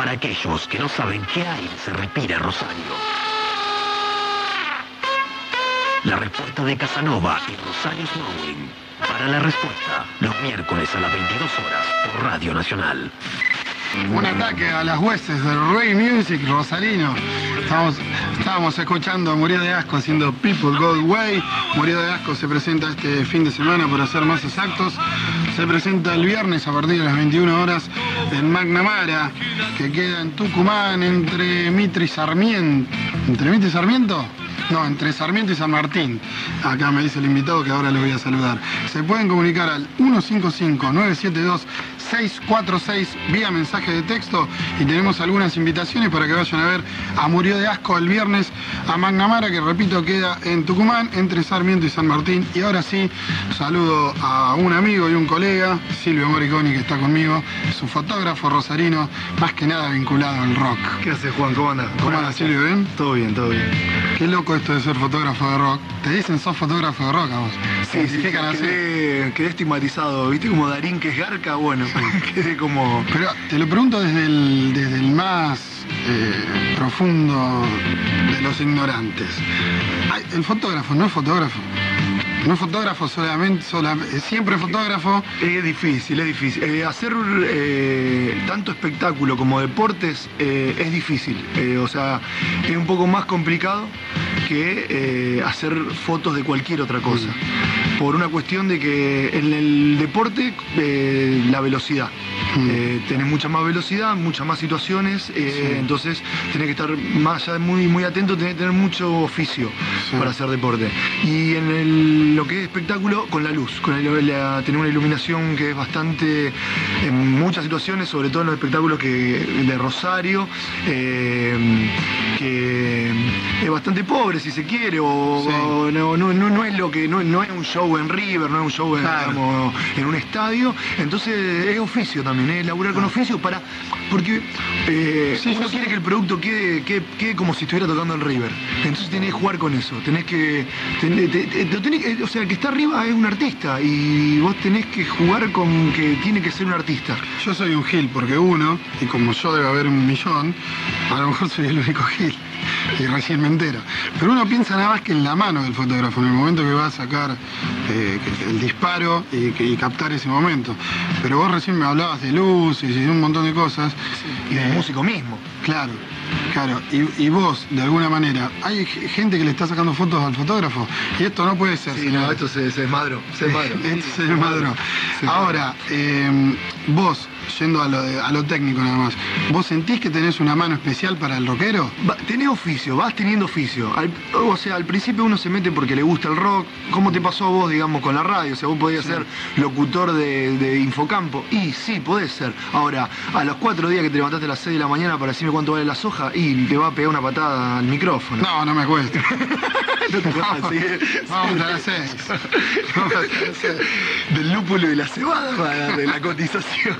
para aquellos que no saben qué hay se respira Rosario. La respuesta de Casanova y Rosario Snowing. Para la respuesta, los miércoles a las 22 horas por Radio Nacional. Un ataque a las huestes del Ray Music Rosarino. Estamos, estábamos escuchando Murió de Asco haciendo People Go Way. Murió de Asco se presenta este fin de semana, por ser más exactos. Se presenta el viernes a partir de las 21 horas en Magnamara, que queda en Tucumán entre Mitre y Sarmiento. ¿Entre Mitre y Sarmiento? No, entre Sarmiento y San Martín. Acá me dice el invitado que ahora le voy a saludar. Se pueden comunicar al 155-972-646 vía mensaje de texto y tenemos algunas invitaciones para que vayan a ver a Murió de Asco el viernes a Magnamara, que repito queda en Tucumán, entre Sarmiento y San Martín. Y ahora sí, saludo a un amigo y un colega, Silvio Moriconi, que está conmigo, es un fotógrafo rosarino, más que nada vinculado al rock. ¿Qué haces, Juan? ¿Cómo andas? ¿Cómo andas, Silvio? ¿Bien? Todo bien, todo bien. Qué loco esto de ser fotógrafo de rock. Te dicen sos fotógrafo de rock a vos. Sí, sí, quedé, quedé, estigmatizado. ¿Viste como Darín que es garca? Bueno, quedé como... Pero te lo pregunto desde el, desde el más eh, profundo de los ignorantes. El fotógrafo no es fotógrafo. No fotógrafo solamente, siempre fotógrafo. Es difícil, es difícil. Eh, hacer eh, tanto espectáculo como deportes es difícil. o sea, es un poco más complicado que hacer fotos de cualquier otra cosa. Mm. Por una cuestión de que en el deporte la velocidad. Mm. tenés mucha más velocidad, muchas más situaciones, entonces tenés que estar más muy, muy atento, tenés que tener mucho oficio para hacer deporte. Y en el lo que es espectáculo con la luz, con tener una iluminación que es bastante, en muchas situaciones, sobre todo en los espectáculos que, de Rosario, eh, que es bastante pobre si se quiere, o, no, no, no, es lo que, no, es un show en River, no es un show en, en un estadio, entonces es oficio también, es laburar con oficio para, porque eh, uno quiere que el producto quede, quede, como si estuviera tocando en River, entonces tenés que jugar con eso, tenés que, o sea, el que está arriba es un artista y vos tenés que jugar con que tiene que ser un artista. Yo soy un gil porque uno, y como yo debe haber un millón, a lo mejor soy el único gil y recién me entero. Pero uno piensa nada más que en la mano del fotógrafo, en el momento que va a sacar eh, el disparo y, captar ese momento. Pero vos recién me hablabas de luces y de un montón de cosas. Y de músico mismo. Claro. Claro, y, vos, de alguna manera, hay gente que le está sacando fotos al fotógrafo y esto no puede ser. Sí, no, esto se, desmadró, se desmadró. esto se desmadró. Ahora, em, vos, yendo a lo, técnico nada más, ¿vos sentís que tenés una mano especial para el rockero? tenés oficio, vas teniendo oficio. o sea, al principio uno se mete porque le gusta el rock. ¿Cómo te pasó a vos, digamos, con la radio? O sea, vos podías ser locutor de, Infocampo. Y sí, podés ser. Ahora, a los cuatro días que te levantaste a las seis de la mañana para decirme cuánto vale la soja, y te va a pegar una patada al micrófono. No, no me cuesta. no te Vamos, vamos a las seis. Vamos a las seis. Del lúpulo y la cebada para de la cotización.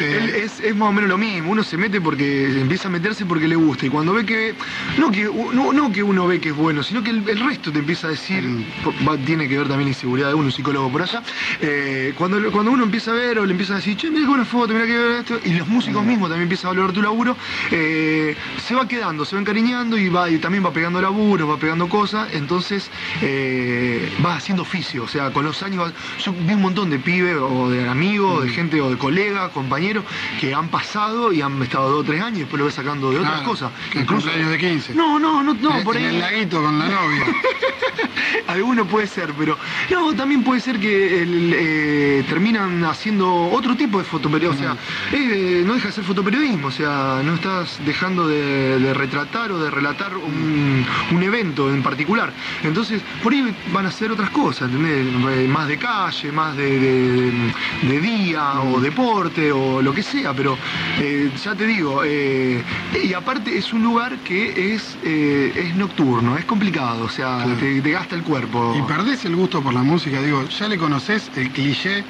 es, más o menos lo mismo, uno se mete porque empieza a meterse porque le gusta y cuando ve que, no que, no, que uno ve que es bueno, sino que el, resto te empieza a decir, mm. tiene que ver también la inseguridad de uno, un psicólogo por allá, eh, cuando, cuando uno empieza a ver o le empieza a decir, che, mira qué buena foto, mira qué esto, y los músicos mm. mismos también empiezan a valorar tu laburo, eh, se va quedando, se va encariñando y va y también va pegando laburo, va pegando cosas, entonces eh, va haciendo oficio, o sea, con los años, yo vi un montón de pibes o de amigos, de mm. gente o de colegas, compañeros, que han pasado y han estado dos o tres años y después lo ves sacando de otras cosas. Incluso años de 15. No, no, no, no, por ahí. el laguito con la novia. Alguno puede ser, pero no, también puede ser que eh, terminan haciendo otro tipo de fotoperiodismo. O sea, eh, no deja de ser fotoperiodismo, o sea, no estás dejando de, retratar o de relatar un, evento en particular. Entonces, por ahí van a hacer otras cosas, ¿entendés? Eh, más de calle, más de, de día o deporte o lo que sea, pero ya te digo, y aparte es un lugar que es, es nocturno, es complicado, o sea, te, te gasta el cuerpo. ¿Y perdés el gusto por la música? Digo, ¿ya le conoces el cliché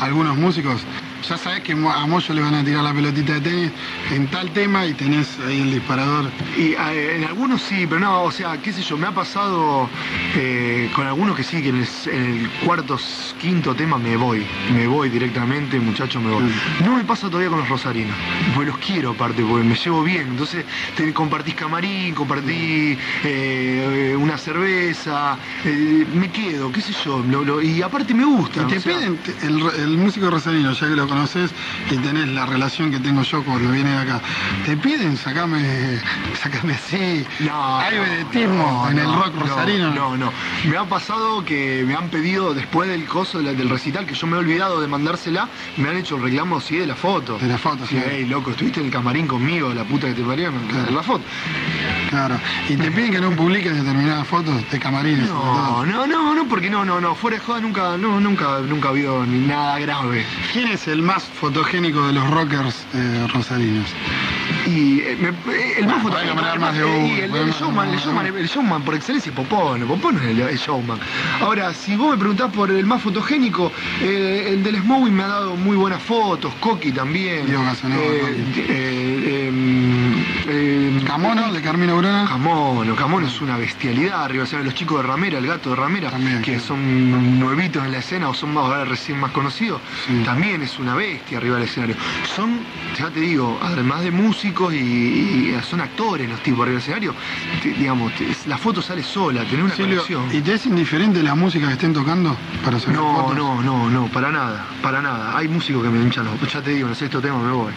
a algunos músicos? Ya sabes que a Moyo le van a tirar la pelotita de tenis en tal tema y tenés ahí el disparador. Y eh, en algunos sí, pero no, o sea, qué sé yo, me ha pasado eh, con algunos que sí, que en el, cuarto, quinto tema me voy, me voy directamente, muchachos, me voy. No me pasa todavía con los rosarinos, porque los quiero aparte, porque me llevo bien, entonces te compartís camarín, compartí eh, una cerveza, me quedo, qué sé yo, y aparte me gusta. Y te piden, el, músico rosarino, ya que lo conoces y tenés la relación que tengo yo cuando viene de acá, te piden sacame, sacame así. No, hay vedetismo en el rock rosarino. No, no, Me ha pasado que me han pedido después del coso del recital, que yo me he olvidado de mandársela, me han hecho el reclamo sí de la foto. De la foto, sí. Ey, loco, estuviste en el camarín conmigo, la puta que te parió, claro. la foto. Claro. Y te piden que no publiques determinadas fotos de camarines. No, no, no, no, porque no, no, no. Fuera de joda nunca, no, nunca, nunca ha habido ni nada grave. ¿Quién es el más fotogénico de los rockers eh, rosarinos? Y eh, eh, el más fotogénico. el, showman, el, showman, el showman por excelencia es Popón. Popón es el, showman. Ahora, si vos me preguntás por el más fotogénico, el del Smowing me ha dado muy buenas fotos, Coqui también. Dios, eh, Camono, de Carmina Urana. Camono, Camono es una bestialidad arriba. O sea, los chicos de Ramera, el gato de Ramera, que son nuevitos en la escena o son más recién más conocidos, también es una bestia arriba del escenario. Son, ya te digo, además de músicos y, son actores los tipos arriba del escenario, digamos, la foto sale sola, tener una conexión. ¿Y te es indiferente la música que estén tocando para no, fotos? No, no, no, para nada, para nada. Hay músicos que me hinchan los ya te digo, en el sexto tema me voy.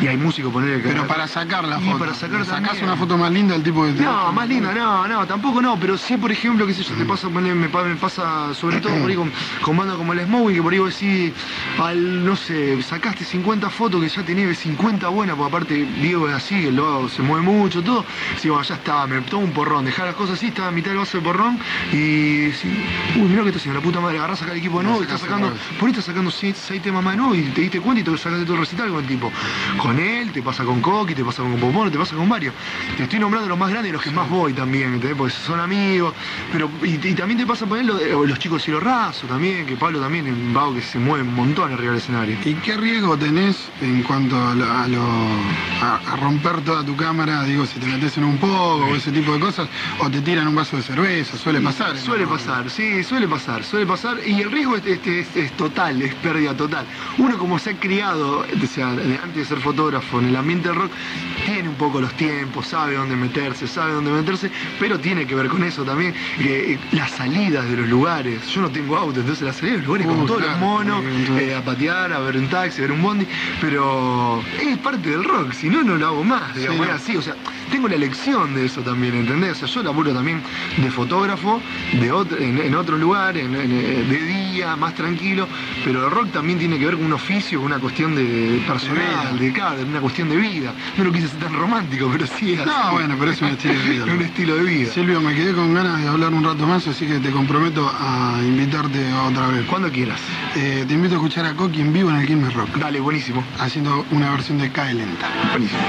Y hay músicos poner que. Pero para sacar la foto. para sacar ¿Sacás una foto más linda del tipo de No, más linda, no, no, tampoco no, pero sí, por ejemplo, que sé yo, te pasa, me, me pasa sobre todo por ahí con, con bandas como el Smoking, que por ahí vos decís, al, no sé, sacaste 50 fotos que ya tenías 50 buenas, porque aparte Diego es así, el logo se mueve mucho, todo. Sí, bueno, ya está, me tomo un porrón, dejar las cosas así, estaba a mitad del vaso de porrón y sí, uy, mirá que está haciendo la puta madre, agarrás acá el equipo de nuevo y estás sacando, por ahí estás sacando 6 temas más de nuevo y te diste cuenta y te sacaste todo el recital con el tipo. Con él, te pasa con Coqui, te pasa con Popón, te pasa con varios. Te estoy nombrando los más grandes y los que más voy también, ¿entendés? Porque son amigos. Pero, y, también te pasa por él los chicos de cielo raso también, que Pablo también es un vago que se mueve un montón arriba del escenario. ¿Y qué riesgo tenés en cuanto a, a, romper toda tu cámara? Digo, si te metes en un poco o ese tipo de cosas, o te tiran un vaso de cerveza, suele pasar. Suele pasar, sí, suele pasar, suele pasar. Y el riesgo es, es, total, es pérdida total. Uno como se ha criado, o sea, antes de ser fotógrafo en el ambiente del rock, tiene un poco los tiempos, sabe dónde meterse, sabe dónde meterse, pero tiene que ver con eso también, que eh, las salidas de los lugares. Yo no tengo auto, entonces las salidas de los lugares, como todos los monos, eh, a patear, a ver un taxi, a ver un bondi, pero es parte del rock, si no, no lo hago más, digamos, es así, o sea, tengo la elección de eso también, ¿entendés? O sea, yo laburo también de fotógrafo, de otro, en, otro lugar, en, de día, más tranquilo, pero el rock también tiene que ver con un oficio, con una cuestión de personal, de, de una cuestión de vida. No lo quise ser tan romántico, pero sí es No, bueno, pero es un estilo de vida. un estilo de vida. Silvio, me quedé con ganas de hablar un rato más, así que te comprometo a invitarte otra vez. Cuando quieras. Eh, te invito a escuchar a Coqui en vivo en el Quilmes Rock. Dale, buenísimo. Haciendo una versión de Cae Lenta. Buenísimo.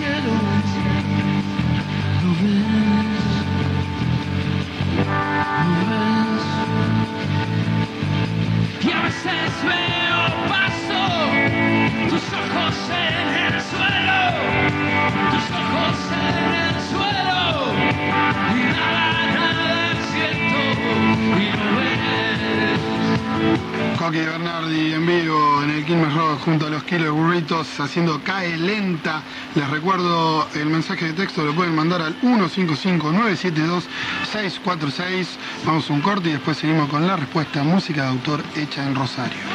Y a veces veo paso tus ojos en el Bernardi en vivo en el Quilmes Rock junto a los Killer Burritos haciendo Cae Lenta. Les recuerdo el mensaje de texto, lo pueden mandar al 155-972-646. Vamos a un corte y después seguimos con la respuesta música de autor hecha en Rosario.